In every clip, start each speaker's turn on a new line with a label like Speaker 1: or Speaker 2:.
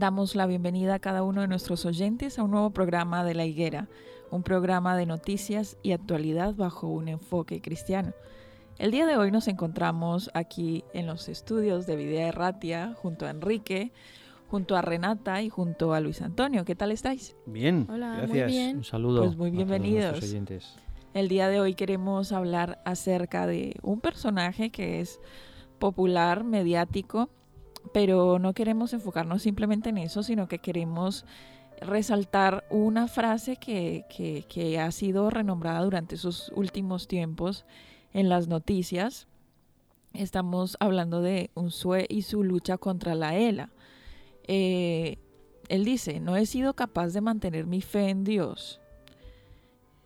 Speaker 1: Damos la bienvenida a cada uno de nuestros oyentes a un nuevo programa de La Higuera, un programa de noticias y actualidad bajo un enfoque cristiano. El día de hoy nos encontramos aquí en los estudios de Videa Erratia junto a Enrique, junto a Renata y junto a Luis Antonio. ¿Qué tal estáis?
Speaker 2: Bien,
Speaker 3: Hola,
Speaker 2: gracias.
Speaker 3: muy bien.
Speaker 2: Un saludo.
Speaker 1: Pues muy
Speaker 2: a todos
Speaker 1: bienvenidos.
Speaker 2: oyentes.
Speaker 1: El día de hoy queremos hablar acerca de un personaje que es popular, mediático, pero no queremos enfocarnos simplemente en eso, sino que queremos resaltar una frase que, que- que ha sido renombrada durante sus últimos tiempos en las noticias. Estamos hablando de Unsue y su lucha contra la ELA. Eh, él dice, no he sido capaz de mantener mi fe en Dios.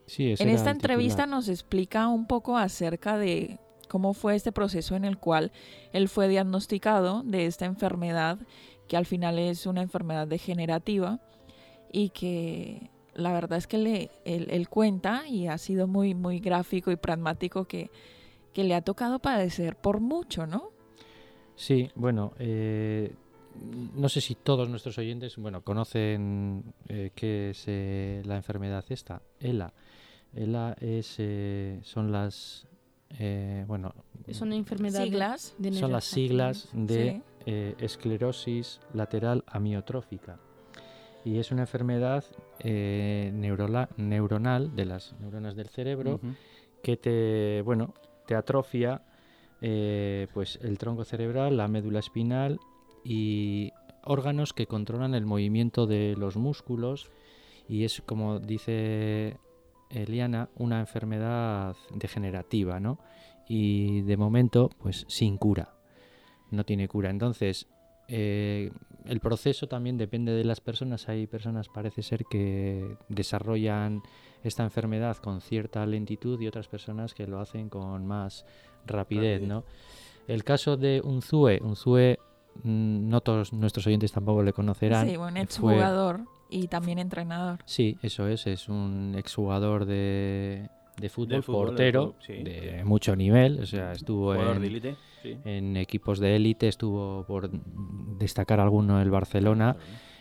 Speaker 2: Sí,
Speaker 1: En esta entrevista nos explica un poco acerca de cómo fue este proceso en el cual él fue diagnosticado de esta enfermedad, que al final es una enfermedad degenerativa y que la verdad es que él cuenta y ha sido muy, muy gráfico y pragmático que, que le ha tocado padecer por mucho, ¿no?
Speaker 2: Sí, bueno, eh, no sé si todos nuestros oyentes, bueno, conocen eh, qué es eh, la enfermedad esta, ELA. ELA es, eh, son las, eh, bueno,
Speaker 1: Siglas.
Speaker 3: de
Speaker 2: son las siglas de
Speaker 1: Sí.
Speaker 2: eh, esclerosis lateral amiotrófica. Y es una enfermedad eh, neurola- neuronal de las neuronas del cerebro que te, bueno, te atrofia eh, pues el tronco cerebral, la médula espinal y órganos que controlan el movimiento de los músculos y es como dice Eliana una enfermedad degenerativa, ¿no? Y de momento pues sin cura, no tiene cura. Entonces eh, el proceso también depende de las personas. Hay personas, parece ser, que desarrollan esta enfermedad con cierta lentitud y otras personas que lo hacen con más rapidez,
Speaker 4: Rapidez.
Speaker 2: ¿no? El caso de Unzue, Unzue, mm, no todos nuestros oyentes tampoco le conocerán.
Speaker 1: Sí, un
Speaker 2: fue-
Speaker 1: exjugador y también entrenador.
Speaker 2: Sí, eso es, es un exjugador de, de fútbol,
Speaker 4: fútbol, de
Speaker 2: portero,
Speaker 4: fútbol, sí.
Speaker 2: de mucho nivel, o sea, estuvo en,
Speaker 4: de élite, sí.
Speaker 2: en equipos de élite, estuvo por destacar alguno el Barcelona,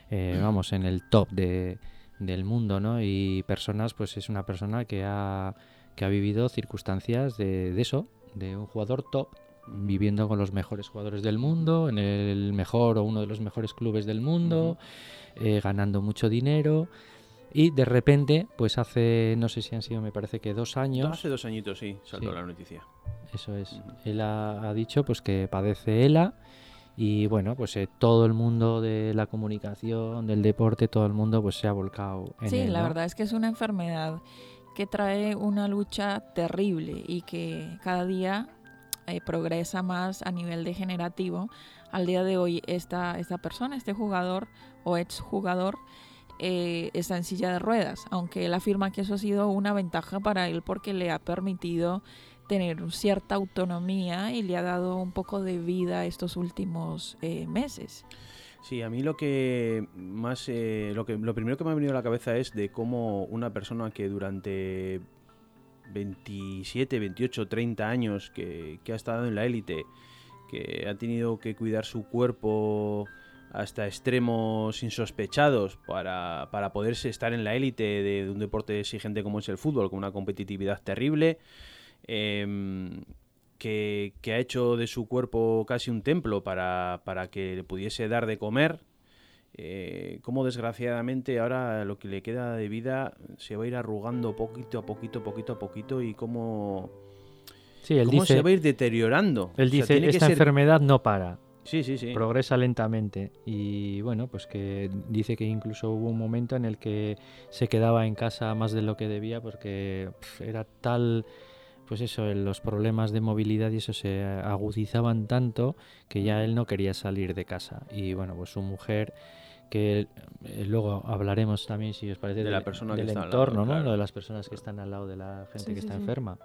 Speaker 2: eh, vamos, en el top de, del mundo, ¿no? Y personas, pues es una persona que ha, que ha vivido circunstancias de, de eso, de un jugador top, viviendo con los mejores jugadores del mundo, en el mejor o uno de los mejores clubes del mundo, eh, ganando mucho dinero. Y de repente, pues hace, no sé si han sido, me parece que dos años,
Speaker 4: Hace dos añitos, sí, saltó
Speaker 2: Sí.
Speaker 4: la noticia.
Speaker 2: eso es. Él ha, ha dicho pues que padece ELA y bueno, pues eh, todo el mundo de la comunicación, del deporte, todo el mundo pues se ha volcado en
Speaker 1: Sí,
Speaker 2: él,
Speaker 1: la
Speaker 2: ¿no?
Speaker 1: verdad es que es una enfermedad que trae una lucha terrible y que cada día eh, progresa más a nivel degenerativo. Al día de hoy esta, esta persona, este jugador o exjugador, eh, está en silla de ruedas, aunque él afirma que eso ha sido una ventaja para él porque le ha permitido tener cierta autonomía y le ha dado un poco de vida estos últimos eh, meses.
Speaker 4: Sí, a mí lo que más, eh, lo que lo primero que me ha venido a la cabeza es de cómo una persona que durante 27, 28, 30 años que, ha estado en la élite, que ha tenido que cuidar su cuerpo hasta extremos insospechados para, para poderse estar en la élite de, de un deporte exigente como es el fútbol, con una competitividad terrible, em, que, que ha hecho de su cuerpo casi un templo para, para que le pudiese dar de comer, eh, como desgraciadamente ahora lo que le queda de vida se va a ir arrugando poquito a poquito, poquito a poquito y cómo,
Speaker 2: Sí, él
Speaker 4: cómo
Speaker 2: dice,
Speaker 4: se va a ir deteriorando.
Speaker 2: él
Speaker 4: O sea,
Speaker 2: dice esta
Speaker 4: ser-
Speaker 2: enfermedad no para,
Speaker 4: Sí, sí, sí.
Speaker 2: progresa lentamente. Y bueno, pues que dice que incluso hubo un momento en el que se quedaba en casa más de lo que debía porque pf, era tal, pues eso, los problemas de movilidad y eso se agudizaban tanto que ya él no quería salir de casa. Y bueno, pues su mujer que eh, luego hablaremos también, si os parece,
Speaker 4: De la
Speaker 2: del-
Speaker 4: persona que
Speaker 2: del
Speaker 4: está al lado,
Speaker 2: entorno, ¿no?
Speaker 4: claro.
Speaker 2: Lo de las personas que están al lado de la gente
Speaker 3: Sí,
Speaker 2: que
Speaker 3: sí,
Speaker 2: está
Speaker 3: sí.
Speaker 2: enferma.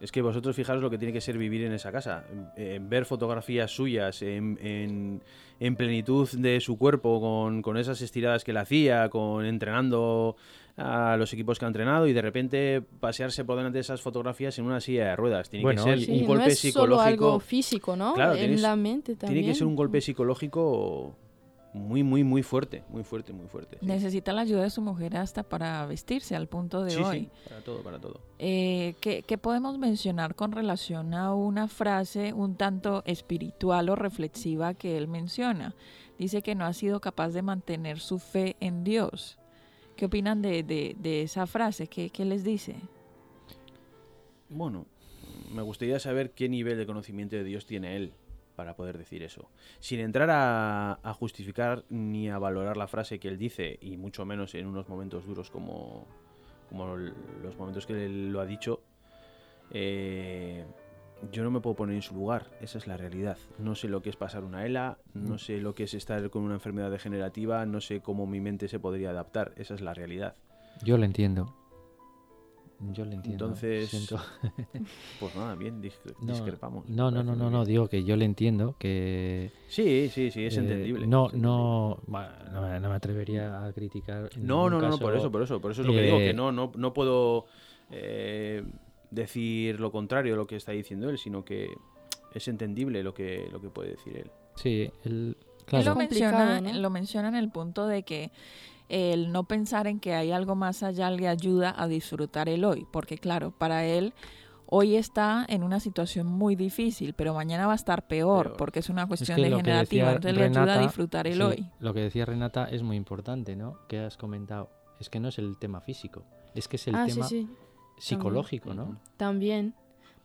Speaker 4: Es que vosotros fijaros lo que tiene que ser vivir en esa casa. Eh, ver fotografías suyas en, en- en plenitud de su cuerpo, con, con esas estiradas que él hacía, con entrenando a los equipos que ha entrenado y de repente pasearse por delante de esas fotografías en una silla de ruedas. Tiene
Speaker 2: Bueno,
Speaker 4: que ser
Speaker 3: Sí,
Speaker 4: un
Speaker 3: no
Speaker 4: golpe
Speaker 3: es solo
Speaker 4: psicológico.
Speaker 3: algo físico, ¿no?
Speaker 4: Claro,
Speaker 3: en
Speaker 4: tienes-
Speaker 3: la mente también.
Speaker 4: Tiene que ser un golpe psicológico muy, muy, muy fuerte. Muy fuerte, muy fuerte. sí.
Speaker 1: Necesita la ayuda de su mujer hasta para vestirse al punto de
Speaker 4: Sí,
Speaker 1: hoy.
Speaker 4: sí, para todo, para todo.
Speaker 1: Eh, ¿qué, qué podemos mencionar con relación a una frase un tanto espiritual o reflexiva que él menciona? Dice que no ha sido capaz de mantener su fe en Dios. ¿Qué opinan de, de- de esa frase? ¿Qué, qué les dice?
Speaker 4: Bueno, me gustaría saber qué nivel de conocimiento de Dios tiene él para poder decir eso. Sin entrar a, a justificar ni a valorar la frase que él dice, y mucho menos en unos momentos duros como, los momentos que él lo ha dicho, eh, yo no me puedo poner en su lugar, esa es la realidad. No sé lo que es pasar una ELA, no sé lo que es estar con una enfermedad degenerativa, no sé cómo mi mente se podría adaptar, esa es la realidad.
Speaker 2: Yo lo entiendo. Yo lo entiendo.
Speaker 4: Entonces,
Speaker 2: Siento-
Speaker 4: Pues nada, bien, discre-
Speaker 2: No,
Speaker 4: discrepamos.
Speaker 2: No, no, no, no, no, digo que yo le entiendo, que...
Speaker 4: Sí, sí, sí, es
Speaker 2: eh,
Speaker 4: entendible.
Speaker 2: No,
Speaker 4: es
Speaker 2: no, bueno, no, me- no me atrevería a criticar.
Speaker 4: No, no, no, no, por eso, por eso, por eso es lo que digo,
Speaker 2: eh,
Speaker 4: que no, no, no puedo eh, decir lo contrario de lo que está diciendo él, sino que es entendible lo que, lo que puede decir él.
Speaker 2: Sí,
Speaker 1: Él
Speaker 2: claro.
Speaker 1: lo
Speaker 3: complicado,
Speaker 1: menciona,
Speaker 3: ¿no?
Speaker 1: lo menciona en el punto de que el no pensar en que hay algo más allá le ayuda a disfrutar el hoy, porque claro, para él hoy está en una situación muy difícil, pero mañana va a estar peor,
Speaker 4: Peor.
Speaker 1: porque es una
Speaker 2: Es
Speaker 1: cuestión
Speaker 2: lo que
Speaker 1: degenerativa, entonces le ayuda a disfrutar el
Speaker 2: sí,
Speaker 1: hoy.
Speaker 2: Lo que decía Renata es muy importante, ¿no? Que has comentado. Es que no es el tema físico, es que es el
Speaker 3: ah,
Speaker 2: tema
Speaker 3: sí, sí.
Speaker 2: psicológico, ¿no?
Speaker 4: Ujú,
Speaker 3: También.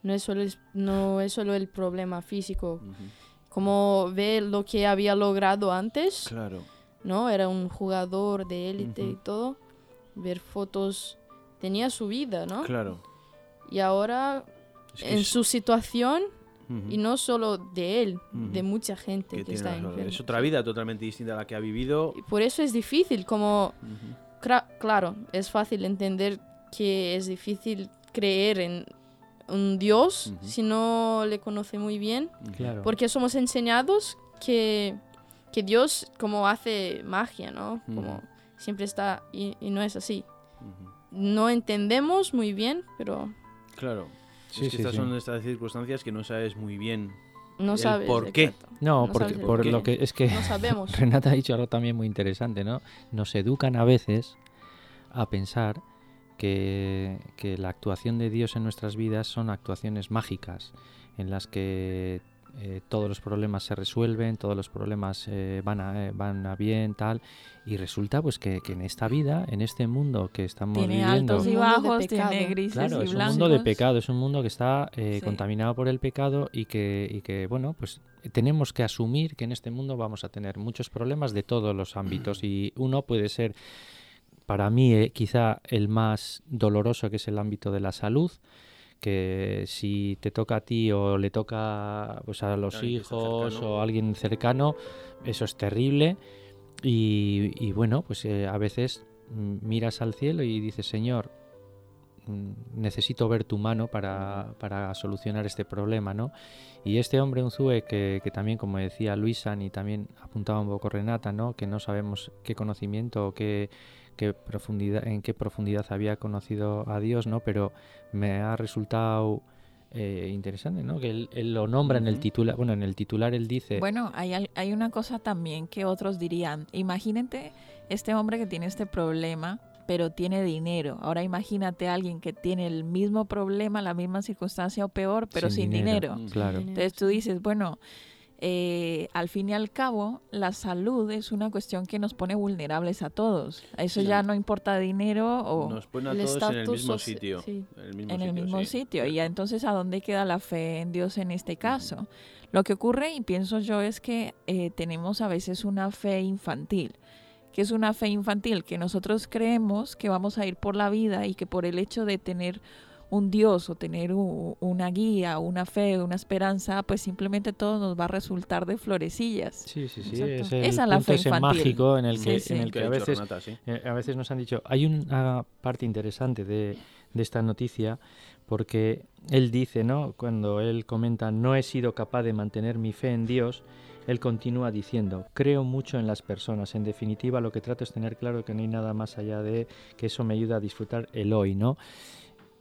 Speaker 3: No es, solo el, no es solo el problema físico.
Speaker 4: ujú.
Speaker 3: Como ve lo que había logrado antes,
Speaker 4: Claro.
Speaker 3: ¿No? Era un jugador de élite y todo. Ver fotos. Tenía su vida, ¿no?
Speaker 4: Claro.
Speaker 3: Y ahora,
Speaker 4: Es que
Speaker 3: en
Speaker 4: es-
Speaker 3: su situación, y no solo de él, de mucha gente
Speaker 4: que
Speaker 3: que, está enferma.
Speaker 4: Es otra vida totalmente distinta a la que ha vivido.
Speaker 3: Y por eso es difícil, como, claro, es fácil entender que es difícil creer en un Dios si no le conoce muy bien.
Speaker 2: Claro.
Speaker 3: porque somos enseñados que, que Dios como hace magia, ¿no? Como siempre está y, y no es así. No entendemos muy bien, pero
Speaker 4: Claro.
Speaker 2: Sí,
Speaker 4: es que
Speaker 2: sí,
Speaker 4: estas
Speaker 2: sí.
Speaker 4: son estas circunstancias que no sabes muy bien.
Speaker 3: no
Speaker 4: El
Speaker 3: sabes.
Speaker 4: por qué.
Speaker 3: exacto.
Speaker 2: No,
Speaker 3: No
Speaker 2: porque
Speaker 3: sabes
Speaker 2: por lo que es que
Speaker 3: No sabemos.
Speaker 2: Renata ha dicho algo también muy interesante, ¿no? Nos educan a veces a pensar que, que la actuación de Dios en nuestras vidas son actuaciones mágicas, en las que eh, todos los problemas se resuelven, todos los problemas eh, van, a, eh, van a bien, tal, y resulta pues que, que en esta vida, en este mundo que estamos
Speaker 1: Tiene
Speaker 2: viviendo,
Speaker 1: altos y bajos, tiene grises
Speaker 2: Claro,
Speaker 1: y
Speaker 2: es un mundo de pecado, es un mundo que está eh,
Speaker 1: Sí.
Speaker 2: contaminado por el pecado y que, y que, bueno, pues tenemos que asumir que en este mundo vamos a tener muchos problemas de todos los ámbitos. Y uno puede ser, para mí, eh, quizá el más doloroso, que es el ámbito de la salud, que si te toca a ti o le toca pues, a los hijos o a alguien cercano, eso es terrible. Y, y bueno, pues eh, a veces miras al cielo y dices, Señor, mm, necesito ver tu mano para, para solucionar este problema, ¿no? Y este hombre Unzue, que, que también, como decía Luisan y también apuntaba un poco Renata, ¿no? Que no sabemos qué conocimiento o qué, qué profundidad, en qué profundidad había conocido a Dios, ¿no? Pero me ha resultado eh, interesante, ¿no? Que él, él lo nombra en el titular, bueno, en el titular él dice,
Speaker 1: Bueno, hay, hay una cosa también que otros dirían. Imagínate este hombre que tiene este problema, pero tiene dinero. Ahora imagínate a alguien que tiene el mismo problema, la misma circunstancia o peor, pero sin,
Speaker 2: Sin
Speaker 1: dinero.
Speaker 2: dinero. Claro.
Speaker 1: Entonces tú dices, bueno, eh, al fin y al cabo, la salud es una cuestión que nos pone vulnerables a todos. Eso
Speaker 4: Sí.
Speaker 1: ya no importa dinero o
Speaker 4: Nos pone a
Speaker 3: El
Speaker 4: todos en el
Speaker 3: estatus
Speaker 4: mismo sitio.
Speaker 3: sí.
Speaker 4: En el mismo
Speaker 1: en el
Speaker 4: sitio,
Speaker 1: mismo
Speaker 4: sí.
Speaker 1: sitio. Y entonces, ¿a dónde queda la fe en Dios en este caso? Lo que ocurre, y pienso yo, es que eh, tenemos a veces una fe infantil. que es una fe infantil? Que nosotros creemos que vamos a ir por la vida y que por el hecho de tener un Dios o tener u- una guía, una fe, una esperanza, pues simplemente todo nos va a resultar de florecillas.
Speaker 2: Sí, sí, sí. Es el
Speaker 1: Esa es la fe infantil.
Speaker 2: mágico en el
Speaker 1: Sí,
Speaker 2: que,
Speaker 1: sí.
Speaker 2: en el
Speaker 4: Que
Speaker 2: a veces,
Speaker 4: Renata, sí.
Speaker 2: eh, a veces nos han dicho. Hay una parte interesante de, de esta noticia porque él dice, ¿no? Cuando él comenta, no he sido capaz de mantener mi fe en Dios, él continúa diciendo, creo mucho en las personas. En definitiva, lo que trato es tener claro que no hay nada más allá de que eso me ayuda a disfrutar el hoy, ¿no?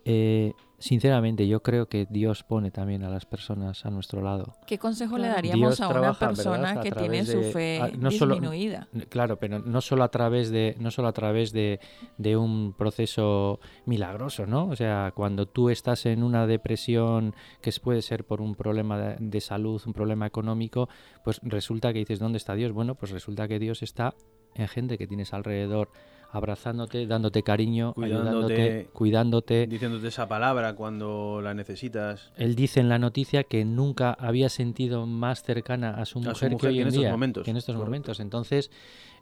Speaker 2: Eh, sinceramente, yo creo que Dios pone también a las personas a nuestro lado.
Speaker 1: ¿Qué consejo le daríamos
Speaker 2: Dios
Speaker 1: a una persona que tiene su fe
Speaker 2: a- no solo-
Speaker 1: disminuida?
Speaker 2: Claro, pero no solo a través de, no solo a través de, de un proceso milagroso, ¿no? O sea, cuando tú estás en una depresión que puede ser por un problema de, de salud, un problema económico, pues resulta que dices, ¿dónde está Dios? Bueno, pues resulta que Dios está en gente que tienes alrededor, abrazándote, dándote cariño,
Speaker 4: Cuidándote.
Speaker 2: ayudándote, cuidándote.
Speaker 4: Diciéndote esa palabra cuando la necesitas.
Speaker 2: Él dice en la noticia que nunca había sentido más cercana a su
Speaker 4: su
Speaker 2: mujer, que
Speaker 4: mujer
Speaker 2: hoy
Speaker 4: en
Speaker 2: en
Speaker 4: estos
Speaker 2: día,
Speaker 4: momentos,
Speaker 2: que en estos
Speaker 4: correcto.
Speaker 2: momentos. Entonces,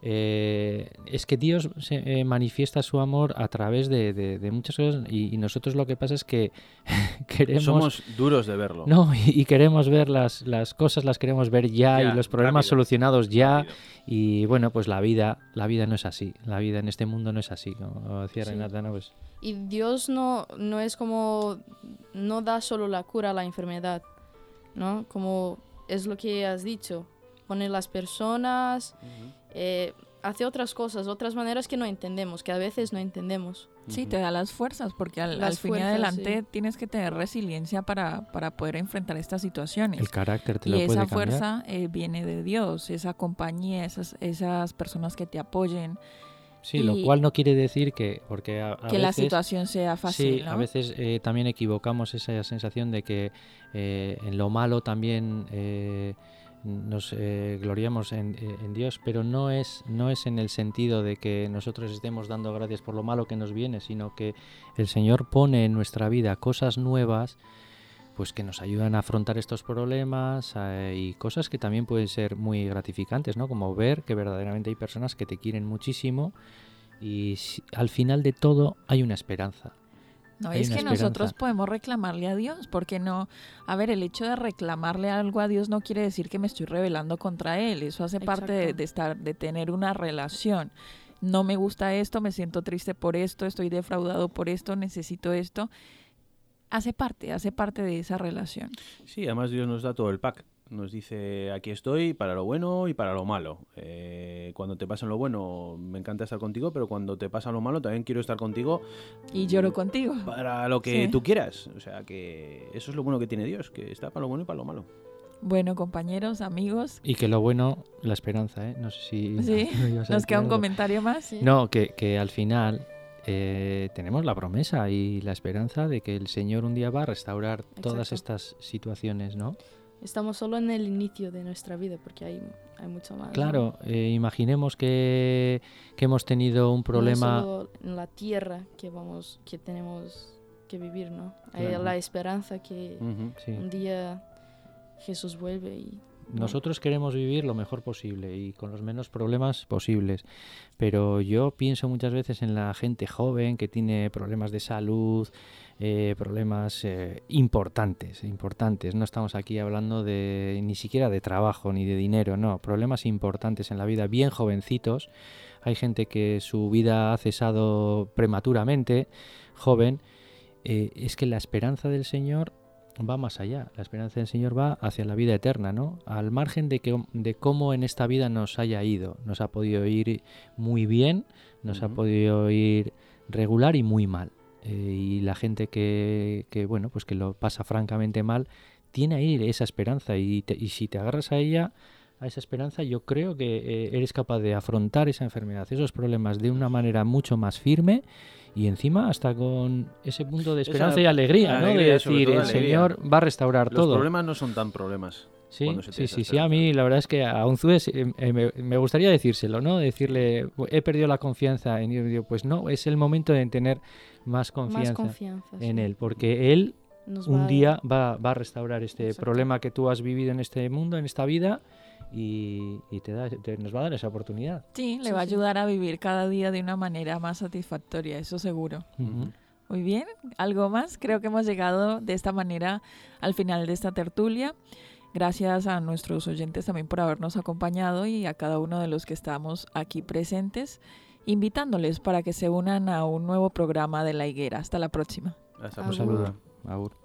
Speaker 2: eh, es que Dios se, eh, manifiesta su amor a través de, de- de muchas cosas y, y nosotros lo que pasa es que queremos...
Speaker 4: Somos duros de verlo.
Speaker 2: no, y, y queremos ver las, las cosas, las queremos ver ya,
Speaker 4: Ya,
Speaker 2: y los problemas
Speaker 4: rápido,
Speaker 2: solucionados ya.
Speaker 4: Rápido.
Speaker 2: Y bueno, pues la vida, la vida no es así. La vida en este mundo no es así. Como decía
Speaker 3: Sí.
Speaker 2: Renata, ¿no? Pues,
Speaker 3: Y Dios no, no es como, no da solo la cura a la enfermedad, ¿no? Como es lo que has dicho, pone las personas, eh, hace otras cosas, otras maneras que no entendemos, que a veces no entendemos.
Speaker 1: Sí, te da las fuerzas, porque al, al fin y adelante
Speaker 3: sí.
Speaker 1: tienes que tener resiliencia para, para poder enfrentar estas situaciones.
Speaker 2: el carácter te
Speaker 1: y
Speaker 2: lo puede
Speaker 1: esa
Speaker 2: cambiar.
Speaker 1: fuerza eh, viene de Dios, esa compañía, esas, esas personas que te apoyen,
Speaker 2: Sí, lo
Speaker 1: y-
Speaker 2: cual no quiere decir que, porque a, a
Speaker 1: que la
Speaker 2: veces,
Speaker 1: situación sea fácil,
Speaker 2: sí,
Speaker 1: ¿no?
Speaker 2: a veces eh, también equivocamos esa sensación de que eh, en lo malo también eh, nos eh, gloriamos en, en Dios, pero no es, no es en el sentido de que nosotros estemos dando gracias por lo malo que nos viene, sino que el Señor pone en nuestra vida cosas nuevas pues que nos ayudan a afrontar estos problemas eh, y cosas que también pueden ser muy gratificantes, ¿no? Como ver que verdaderamente hay personas que te quieren muchísimo y al final de todo hay una esperanza.
Speaker 1: No, es que nosotros podemos reclamarle a Dios, porque no, a ver, el hecho de reclamarle algo a Dios no quiere decir que me estoy rebelando contra Él, eso hace parte de estar, de tener una relación. No me gusta esto, me siento triste por esto, estoy defraudado por esto, necesito esto. Hace parte, hace parte de esa relación.
Speaker 4: Sí, además Dios nos da todo el pack. Nos dice, aquí estoy para lo bueno y para lo malo. Eh, cuando te pasa lo bueno, me encanta estar contigo, pero cuando te pasa lo malo, también quiero estar contigo
Speaker 1: Y lloro contigo.
Speaker 4: para lo que
Speaker 1: Sí.
Speaker 4: tú quieras. O sea, que eso es lo bueno que tiene Dios, que está para lo bueno y para lo malo.
Speaker 1: Bueno, compañeros, amigos,
Speaker 2: Y que lo bueno, la esperanza, ¿eh? No sé si...
Speaker 1: Sí, nos queda un comentario más.
Speaker 3: Sí.
Speaker 2: No, que, que al final eh, tenemos la promesa y la esperanza de que el Señor un día va a restaurar todas
Speaker 3: Exacto.
Speaker 2: estas situaciones, ¿no?
Speaker 3: Estamos solo en el inicio de nuestra vida porque hay, hay mucho más. ¿no?
Speaker 2: Claro, eh, imaginemos que, que hemos tenido un
Speaker 3: No es
Speaker 2: problema...
Speaker 3: solo en la tierra que vamos, que tenemos que vivir, ¿no? Hay
Speaker 2: Claro.
Speaker 3: la esperanza que
Speaker 4: Ujú.
Speaker 2: Sí.
Speaker 3: un día Jesús vuelve y
Speaker 2: Nosotros queremos vivir lo mejor posible y con los menos problemas posibles, pero yo pienso muchas veces en la gente joven que tiene problemas de salud, eh, problemas eh, importantes, importantes. No estamos aquí hablando de ni siquiera de trabajo ni de dinero, no, problemas importantes en la vida, bien jovencitos. Hay gente que su vida ha cesado prematuramente, joven. Eh, es que la esperanza del Señor va más allá. La esperanza del Señor va hacia la vida eterna, ¿no? Al margen de, que, de cómo en esta vida nos haya ido. Nos ha podido ir muy bien, nos ha podido ir regular y muy mal. Eh, y la gente que, que, bueno, pues que lo pasa francamente mal, tiene ahí esa esperanza. Y, y si te agarras a ella, a esa esperanza, yo creo que eh, eres capaz de afrontar esa enfermedad, esos problemas de una manera mucho más firme y encima hasta con ese punto de esperanza y alegría, ¿no? de decir, el Señor va a restaurar todo.
Speaker 4: Los problemas no son tan problemas.
Speaker 2: Sí, sí, sí, sí, a mí la verdad es que a Unzúe eh, eh, me, gustaría decírselo, ¿no? Decirle, he perdido la confianza en Dios, pues no, es el momento de tener más confianza, en Él, porque Él un día va, va, a restaurar este problema que tú has vivido en este mundo, en esta vida, y, te, da, nos va a dar esa oportunidad.
Speaker 1: Sí, le va a ayudar a vivir cada día de una manera más satisfactoria, eso seguro. Muy bien, ¿algo más? Creo que hemos llegado de esta manera al final de esta tertulia. Gracias a nuestros oyentes también por habernos acompañado y a cada uno de los que estamos aquí presentes, invitándoles para que se unan a un nuevo programa de La Higuera. Hasta la próxima.
Speaker 4: Hasta la próxima.
Speaker 2: Agur.